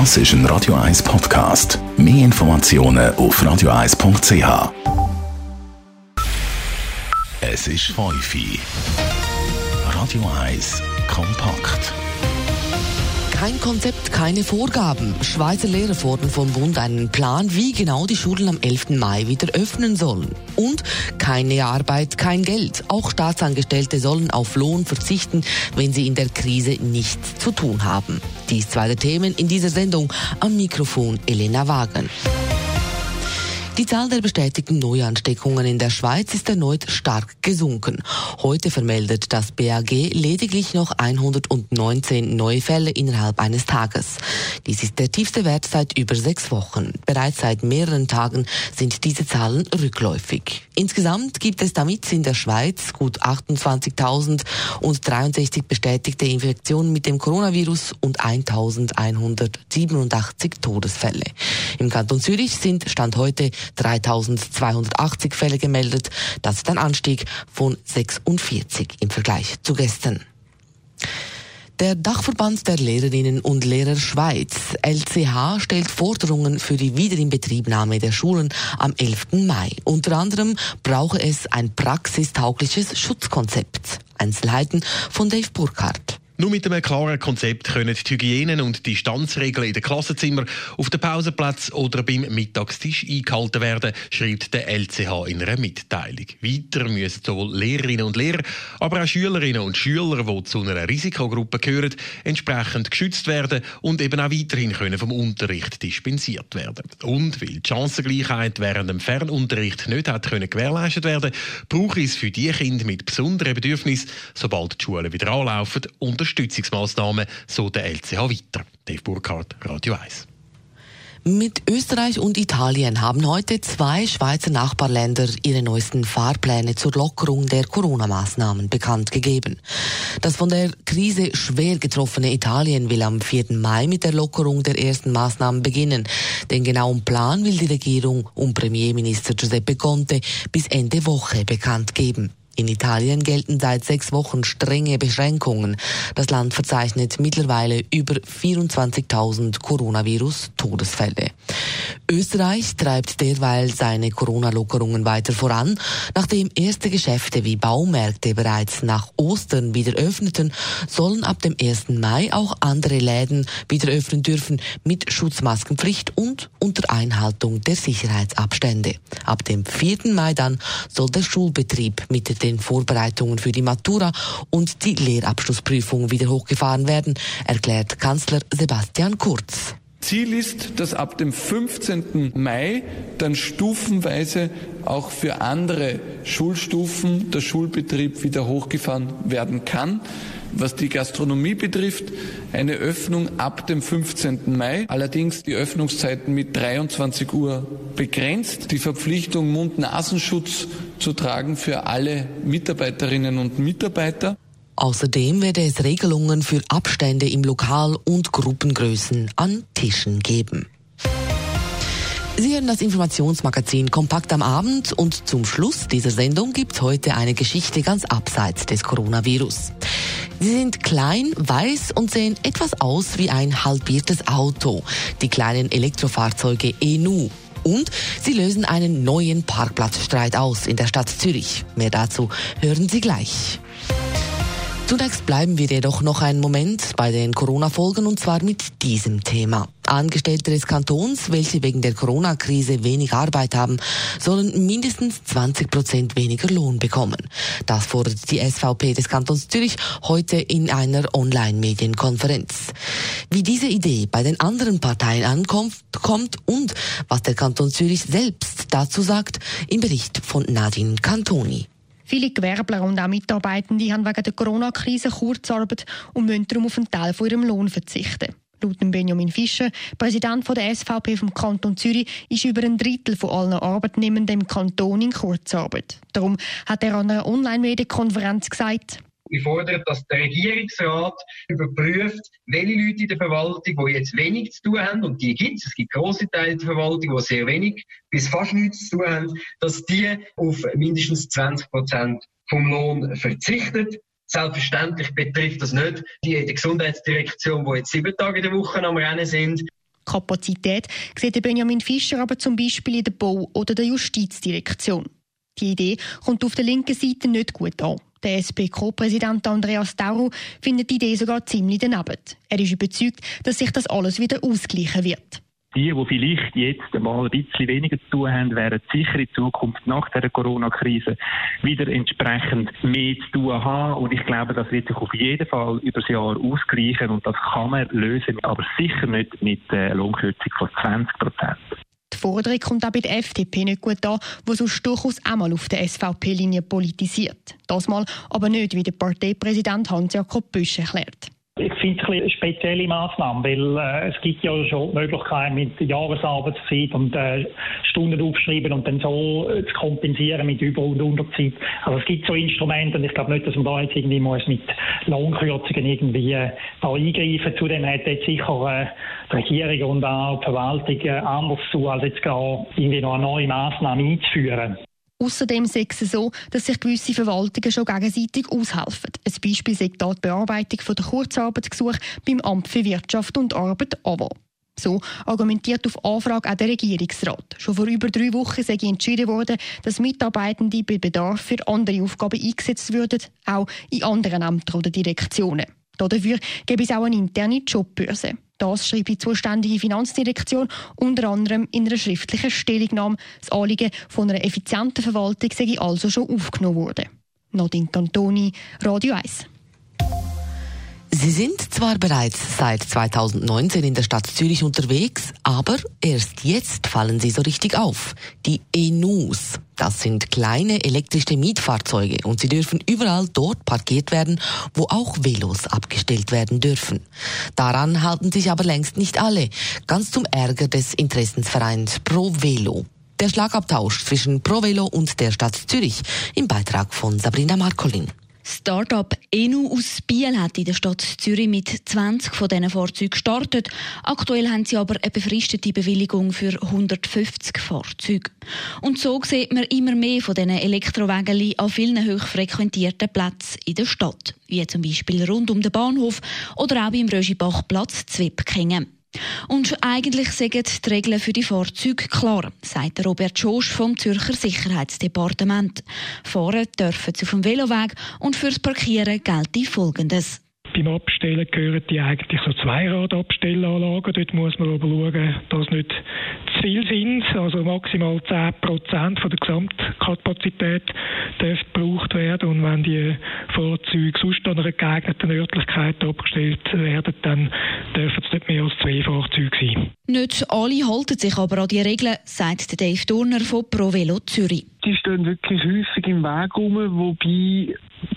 Das ist ein Radio 1 Podcast. Mehr Informationen auf radio1.ch. Es ist Feufi. Radio 1 kompakt. Kein Konzept, keine Vorgaben. Schweizer Lehrer fordern vom Bund einen Plan, wie genau die Schulen am 11. Mai wieder öffnen sollen. Und keine Arbeit, kein Geld. Auch Staatsangestellte sollen auf Lohn verzichten, wenn sie in der Krise nichts zu tun haben. Dies zwei der Themen in dieser Sendung. Am Mikrofon Elena Wagen. Die Zahl der bestätigten Neuansteckungen in der Schweiz ist erneut stark gesunken. Heute vermeldet das BAG lediglich noch 119 neue Fälle innerhalb eines Tages. Dies ist der tiefste Wert seit über sechs Wochen. Bereits seit mehreren Tagen sind diese Zahlen rückläufig. Insgesamt gibt es damit in der Schweiz gut 28.063 bestätigte Infektionen mit dem Coronavirus und 1.187 Todesfälle. Im Kanton Zürich sind Stand heute 3280 Fälle gemeldet. Das ist ein Anstieg von 46 im Vergleich zu gestern. Der Dachverband der Lehrerinnen und Lehrer Schweiz, LCH, stellt Forderungen für die Wiederinbetriebnahme der Schulen am 11. Mai. Unter anderem brauche es ein praxistaugliches Schutzkonzept. Einzelheiten von Dave Burkhardt. Nur mit einem klaren Konzept können die Hygienen- und Distanzregeln in den Klassenzimmern, auf den Pausenplätzen oder beim Mittagstisch eingehalten werden, schreibt der LCH in einer Mitteilung. Weiter müssen sowohl Lehrerinnen und Lehrer, aber auch Schülerinnen und Schüler, die zu einer Risikogruppe gehören, entsprechend geschützt werden und eben auch weiterhin können vom Unterricht dispensiert werden. Und weil die Chancengleichheit während dem Fernunterricht nicht hat können gewährleistet werden, braucht es für die Kinder mit besonderen Bedürfnissen, sobald die Schulen wieder anlaufen, Unterstützungsmaßnahmen, so der LCH weiter. Dave Burkhardt, Radio 1. Mit Österreich und Italien haben heute zwei Schweizer Nachbarländer ihre neuesten Fahrpläne zur Lockerung der Corona-Maßnahmen bekannt gegeben. Das von der Krise schwer getroffene Italien will am 4. Mai mit der Lockerung der ersten Maßnahmen beginnen. Den genauen Plan will die Regierung um Premierminister Giuseppe Conte bis Ende Woche bekannt geben. In Italien gelten seit sechs Wochen strenge Beschränkungen. Das Land verzeichnet mittlerweile über 24.000 Coronavirus-Todesfälle. Österreich treibt derweil seine Corona-Lockerungen weiter voran. Nachdem erste Geschäfte wie Baumärkte bereits nach Ostern wieder öffneten, sollen ab dem 1. Mai auch andere Läden wieder öffnen dürfen mit Schutzmaskenpflicht und unter Einhaltung der Sicherheitsabstände. Ab dem 4. Mai dann soll der Schulbetrieb mit den Vorbereitungen für die Matura und die Lehrabschlussprüfung wieder hochgefahren werden, erklärt Kanzler Sebastian Kurz. Ziel ist, dass ab dem 15. Mai dann stufenweise auch für andere Schulstufen der Schulbetrieb wieder hochgefahren werden kann. Was die Gastronomie betrifft, eine Öffnung ab dem 15. Mai, allerdings die Öffnungszeiten mit 23 Uhr begrenzt. Die Verpflichtung, Mund-Nasenschutz zu tragen für alle Mitarbeiterinnen und Mitarbeiter. Außerdem werde es Regelungen für Abstände im Lokal und Gruppengrößen an Tischen geben. Sie hören das Informationsmagazin Kompakt am Abend und zum Schluss dieser Sendung gibt's heute eine Geschichte ganz abseits des Coronavirus. Sie sind klein, weiß und sehen etwas aus wie ein halbiertes Auto, die kleinen Elektrofahrzeuge ENU. Und sie lösen einen neuen Parkplatzstreit aus in der Stadt Zürich. Mehr dazu hören Sie gleich. Zunächst bleiben wir jedoch noch einen Moment bei den Corona-Folgen und zwar mit diesem Thema. Angestellte des Kantons, welche wegen der Corona-Krise wenig Arbeit haben, sollen mindestens 20 Prozent weniger Lohn bekommen. Das fordert die SVP des Kantons Zürich heute in einer Online-Medienkonferenz. Wie diese Idee bei den anderen Parteien ankommt kommt und was der Kanton Zürich selbst dazu sagt, im Bericht von Nadine Cantoni. Viele Gewerbler und auch Mitarbeitende haben wegen der Corona-Krise Kurzarbeit und müssen darum auf einen Teil von ihrem Lohn verzichten. Laut Benjamin Fischer, Präsident der SVP vom Kanton Zürich, ist über ein Drittel von allen Arbeitnehmenden im Kanton in Kurzarbeit. Darum hat er an einer Online-Medienkonferenz gesagt, ich fordere, dass der Regierungsrat überprüft, welche Leute in der Verwaltung, die jetzt wenig zu tun haben, und die gibt es, es gibt große Teile der Verwaltung, die sehr wenig bis fast nichts zu tun haben, dass die auf mindestens 20 Prozent vom Lohn verzichtet. Selbstverständlich betrifft das nicht die, die Gesundheitsdirektion, die jetzt sieben Tage in der Woche am Rennen sind. Kapazität sieht Benjamin Fischer aber zum Beispiel in der Bau- oder der Justizdirektion. Die Idee kommt auf der linken Seite nicht gut an. Der SP-Co-Präsident Andreas Tauro findet die Idee sogar ziemlich daneben. Er ist überzeugt, dass sich das alles wieder ausgleichen wird. Die, die vielleicht jetzt mal ein bisschen weniger zu tun haben, werden sicher in Zukunft nach der Corona-Krise wieder entsprechend mehr zu tun haben. Und ich glaube, das wird sich auf jeden Fall über das Jahr ausgleichen und das kann man lösen, aber sicher nicht mit einer Lohnkürzung von 20 Prozent. Die Forderung kommt auch bei der FDP nicht gut an, wo sonst durchaus einmal auf der SVP-Linie politisiert. Das mal aber nicht, wie der Parteipräsident Hans-Jakob Büsch erklärt. Ich finde es eine spezielle Maßnahme, weil äh, es gibt ja schon die Möglichkeit mit Jahresarbeitszeit und äh, Stunden aufschreiben und dann so äh, zu kompensieren mit Über- und Unterzeit. Also es gibt so Instrumente und ich glaube nicht, dass man da jetzt irgendwie muss mit Lohnkürzungen irgendwie äh, da eingreifen. Zudem hat jetzt sicher äh, die Regierung und auch die Verwaltung äh, anders zu, als jetzt gar irgendwie noch eine neue Maßnahme einzuführen. Außerdem sei es so, dass sich gewisse Verwaltungen schon gegenseitig aushelfen. Ein Beispiel sei die Bearbeitung der Kurzarbeitsgesuche beim Amt für Wirtschaft und Arbeit AWA. So argumentiert auf Anfrage auch der Regierungsrat. Schon vor über drei Wochen sei entschieden worden, dass Mitarbeitende bei Bedarf für andere Aufgaben eingesetzt würden, auch in anderen Ämtern oder Direktionen. Dafür gäbe es auch eine interne Jobbörse. Das schreibt die zuständige Finanzdirektion unter anderem in einer schriftlichen Stellungnahme. Das Anliegen von einer effizienten Verwaltung sei also schon aufgenommen worden. Nadine Cantoni, Radio 1. Sie sind zwar bereits seit 2019 in der Stadt Zürich unterwegs, aber erst jetzt fallen sie so richtig auf. Die ENUs, das sind kleine elektrische Mietfahrzeuge und sie dürfen überall dort parkiert werden, wo auch Velos abgestellt werden dürfen. Daran halten sich aber längst nicht alle, ganz zum Ärger des Interessensvereins Pro Velo. Der Schlagabtausch zwischen Pro Velo und der Stadt Zürich im Beitrag von Sabrina Markolin. Startup Enu aus Biel hat in der Stadt Zürich mit 20 von diesen Fahrzeugen gestartet. Aktuell haben sie aber eine befristete Bewilligung für 150 Fahrzeuge. Und so sieht man immer mehr von diesen Elektrowagen an vielen hochfrequentierten Plätzen in der Stadt, wie zum Beispiel rund um den Bahnhof oder auch beim Röschibachplatz Zwebkingen. Und eigentlich sagen die Regeln für die Fahrzeuge klar, sagt Robert Schosch vom Zürcher Sicherheitsdepartement. Fahren dürfen sie auf dem Veloweg und fürs Parkieren gilt Folgendes. Beim Abstellen gehören die eigentlich so Zweiradabstellanlagen. Dort muss man aber schauen, dass nicht zu viel sind. Also maximal 10 Prozent der Gesamtkapazität dürfte gebraucht werden. Und wenn die Fahrzeuge sonst an einer geeigneten Örtlichkeit abgestellt werden, dann dürfen es nicht mehr als zwei Fahrzeuge sein. Nicht alle halten sich aber an die Regeln, sagt Dave Turner von ProVelo Zürich. Die stehen wirklich häufig im Weg rum, wobei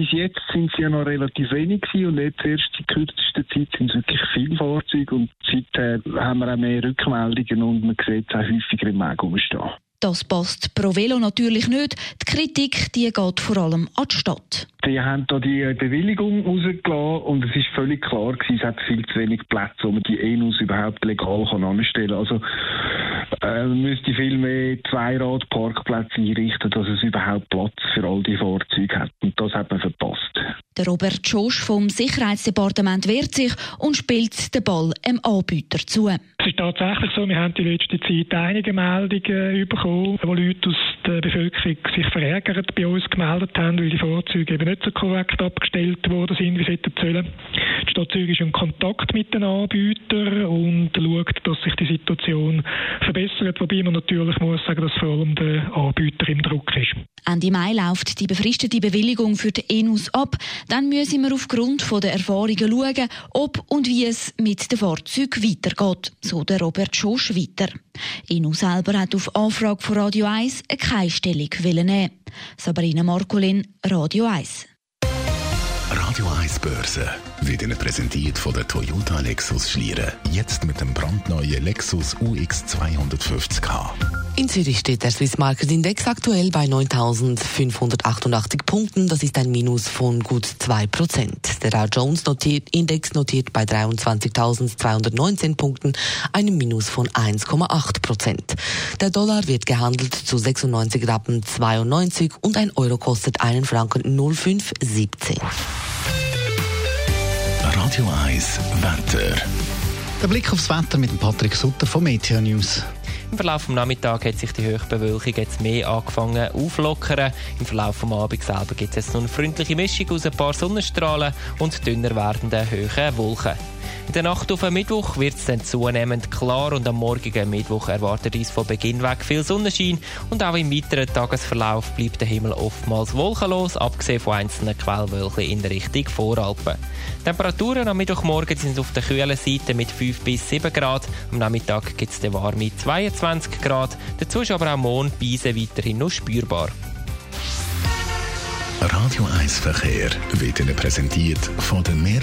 bis jetzt sind sie ja noch relativ wenig gewesen und jetzt erst die kürzeste Zeit sind es wirklich viele Fahrzeuge und seither haben wir auch mehr Rückmeldungen und man sieht es auch häufiger im Weg rumstehen. Das passt Pro Velo natürlich nicht. Die Kritik die geht vor allem an die Stadt. Die haben da die Bewilligung rausgelassen und es ist völlig klar gewesen, es hat viel zu wenig Plätze, wo man die ENUs überhaupt legal kann anstellen kann. Also äh, man müsste viel mehr Zweiradparkplätze einrichten, dass es überhaupt Platz für all die Fahrzeuge hat. Und das hat man verpasst. Der Robert Schosch vom Sicherheitsdepartement wehrt sich und spielt den Ball dem Anbieter zu. Ist tatsächlich so, wir haben in letzter Zeit einige Meldungen bekommen, wo Leute aus der Bevölkerung sich verärgert bei uns gemeldet haben, weil die Fahrzeuge eben nicht so korrekt abgestellt worden sind, wie sie hätten sollen. Die Stadt Zürich ist in Kontakt mit den Anbietern und schaut, dass sich die Situation verbessert, wobei man natürlich muss sagen, dass vor allem der Anbieter im Druck ist. Ende Mai läuft die befristete Bewilligung für die ENUS ab. Dann müssen wir aufgrund der Erfahrungen schauen, ob und wie es mit dem Fahrzeug weitergeht, so der Robert Schosch weiter. ENU selber hat auf Anfrage von Radio 1 keine Stellung nehmen. Sabrina Markolin, Radio 1. Radio 1 Börse wird Ihnen präsentiert von der Toyota Lexus Schlieren. Jetzt mit dem brandneuen Lexus UX 250k. In Zürich steht der Swiss Market Index aktuell bei 9.588 Punkten. Das ist ein Minus von gut 2 Prozent. Der Dow Jones notiert, Index notiert bei 23.219 Punkten, einem Minus von 1,8 Prozent. Der Dollar wird gehandelt zu 96 Rappen 92 und ein Euro kostet einen Franken 0,517. Radio 1 Wetter. Der Blick aufs Wetter mit Patrick Sutter von Meteor News. Im Verlauf des Nachmittags hat sich die Höchstbewölkung jetzt mehr angefangen auflockern. Im Verlauf des Abends selber gibt es jetzt noch eine freundliche Mischung aus ein paar Sonnenstrahlen und dünner werdenden hohen Wolken. In der Nacht auf den Mittwoch wird es dann zunehmend klar und am morgigen Mittwoch erwartet uns von Beginn weg viel Sonnenschein und auch im weiteren Tagesverlauf bleibt der Himmel oftmals wolkenlos, abgesehen von einzelnen Quellwölkchen in Richtung Voralpen. Temperaturen am Mittwochmorgen sind auf der kühlen Seite mit 5 bis 7 Grad, am Nachmittag gibt es den warme 22 Grad, dazu ist aber auch Mondbeise weiterhin noch spürbar. Radio 1 Verkehr wird Ihnen präsentiert von der Meer